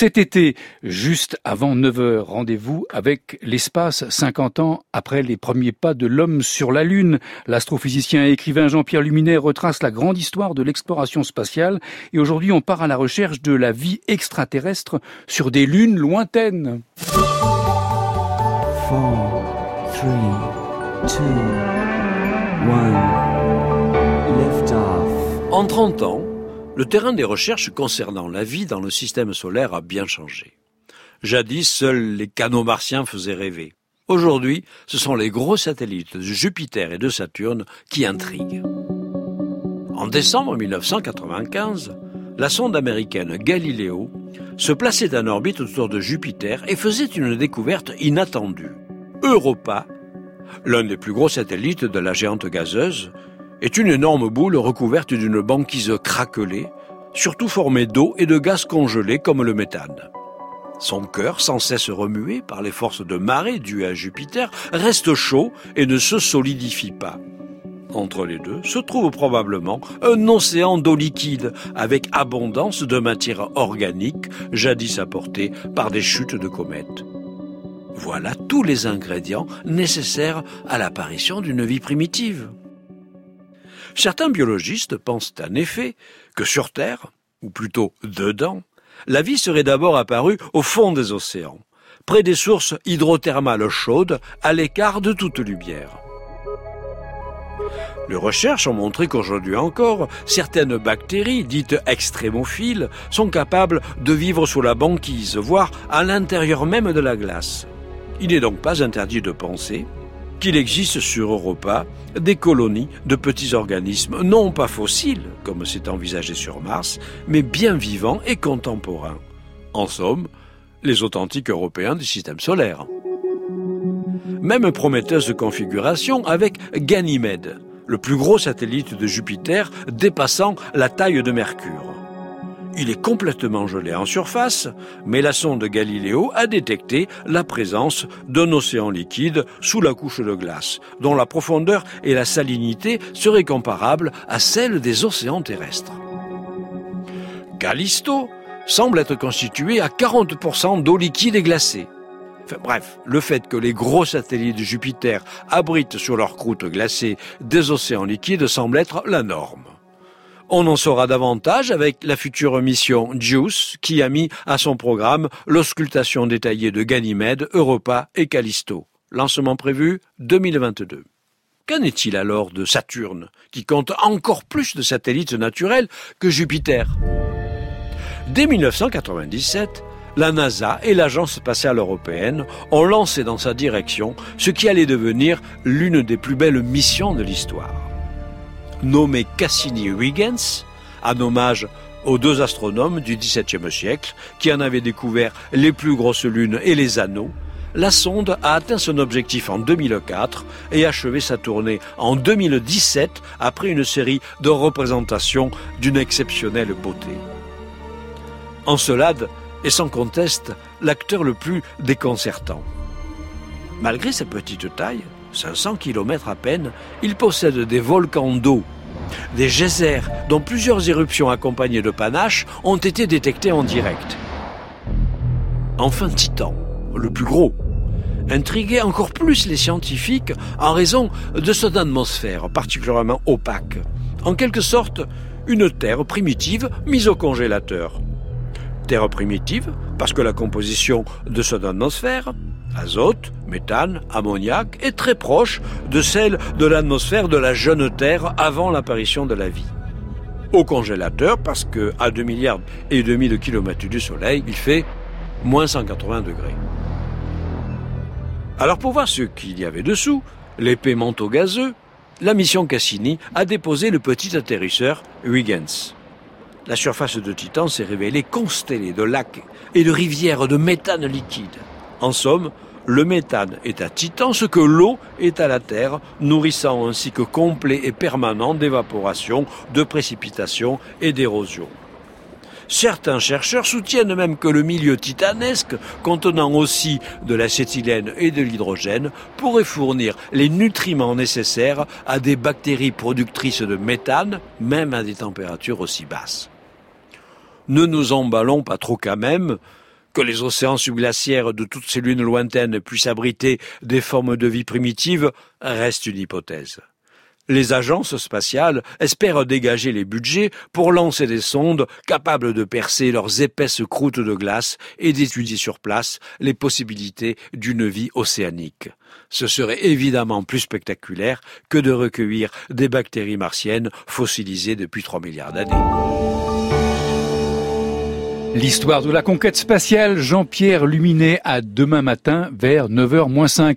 Cet été, juste avant 9h, rendez-vous avec l'espace 50 ans après les premiers pas de l'homme sur la Lune. L'astrophysicien et écrivain Jean-Pierre Luminet retrace la grande histoire de l'exploration spatiale et aujourd'hui on part à la recherche de la vie extraterrestre sur des lunes lointaines. En 30 ans, le terrain des recherches concernant la vie dans le système solaire a bien changé. Jadis, seuls les canaux martiens faisaient rêver. Aujourd'hui, ce sont les gros satellites de Jupiter et de Saturne qui intriguent. En décembre 1995, la sonde américaine Galileo se plaçait en orbite autour de Jupiter et faisait une découverte inattendue. Europa, l'un des plus gros satellites de la géante gazeuse, est une énorme boule recouverte d'une banquise craquelée, surtout formée d'eau et de gaz congelés comme le méthane. Son cœur, sans cesse remué par les forces de marée dues à Jupiter, reste chaud et ne se solidifie pas. Entre les deux se trouve probablement un océan d'eau liquide avec abondance de matière organique jadis apportée par des chutes de comètes. Voilà tous les ingrédients nécessaires à l'apparition d'une vie primitive. Certains biologistes pensent en effet que sur Terre, ou plutôt dedans, la vie serait d'abord apparue au fond des océans, près des sources hydrothermales chaudes, à l'écart de toute lumière. Les recherches ont montré qu'aujourd'hui encore, certaines bactéries, dites extrémophiles, sont capables de vivre sous la banquise, voire à l'intérieur même de la glace. Il n'est donc pas interdit de penser qu'il existe sur Europa des colonies de petits organismes, non pas fossiles, comme c'est envisagé sur Mars, mais bien vivants et contemporains. En somme, les authentiques Européens du système solaire. Même prometteuse configuration avec Ganymède, le plus gros satellite de Jupiter dépassant la taille de Mercure. Il est complètement gelé en surface, mais la sonde Galileo a détecté la présence d'un océan liquide sous la couche de glace, dont la profondeur et la salinité seraient comparables à celles des océans terrestres. Callisto semble être constitué à 40% d'eau liquide et glacée. bref, le fait que les gros satellites de Jupiter abritent sur leur croûte glacée des océans liquides semble être la norme. On en saura davantage avec la future mission JUICE qui a mis à son programme l'auscultation détaillée de Ganymède, Europa et Callisto. Lancement prévu 2022. Qu'en est-il alors de Saturne, qui compte encore plus de satellites naturels que Jupiter? Dès 1997, la NASA et l'Agence spatiale européenne ont lancé dans sa direction ce qui allait devenir l'une des plus belles missions de l'histoire nommé Cassini-Huygens, en hommage aux deux astronomes du XVIIe siècle qui en avaient découvert les plus grosses lunes et les anneaux, la sonde a atteint son objectif en 2004 et achevé sa tournée en 2017 après une série de représentations d'une exceptionnelle beauté. Encelade est sans conteste l'acteur le plus déconcertant. Malgré sa petite taille, 500 km à peine, il possède des volcans d'eau, des geysers dont plusieurs éruptions accompagnées de panaches ont été détectées en direct. Enfin Titan, le plus gros, intriguait encore plus les scientifiques en raison de son atmosphère particulièrement opaque. En quelque sorte, une Terre primitive mise au congélateur. Terre primitive parce que la composition de son atmosphère azote, méthane, ammoniac, est très proche de celle de l'atmosphère de la jeune Terre avant l'apparition de la vie. Au congélateur, parce que à 2 milliards et demi de kilomètres du Soleil, il fait moins 180 degrés. Alors pour voir ce qu'il y avait dessous, l'épais manteau gazeux, la mission Cassini a déposé le petit atterrisseur Huygens. La surface de Titan s'est révélée constellée de lacs et de rivières de méthane liquide. En somme, le méthane est à Titan ce que l'eau est à la Terre, nourrissant un cycle complet et permanent d'évaporation, de précipitation et d'érosion. Certains chercheurs soutiennent même que le milieu titanesque, contenant aussi de l'acétylène et de l'hydrogène, pourrait fournir les nutriments nécessaires à des bactéries productrices de méthane, même à des températures aussi basses. Ne nous emballons pas trop quand même, Que les océans subglaciaires de toutes ces lunes lointaines puissent abriter des formes de vie primitives reste une hypothèse. Les agences spatiales espèrent dégager les budgets pour lancer des sondes capables de percer leurs épaisses croûtes de glace et d'étudier sur place les possibilités d'une vie océanique. Ce serait évidemment plus spectaculaire que de recueillir des bactéries martiennes fossilisées depuis 3 milliards d'années. L'histoire de la conquête spatiale, Jean-Pierre Luminet à demain matin vers 9h 5.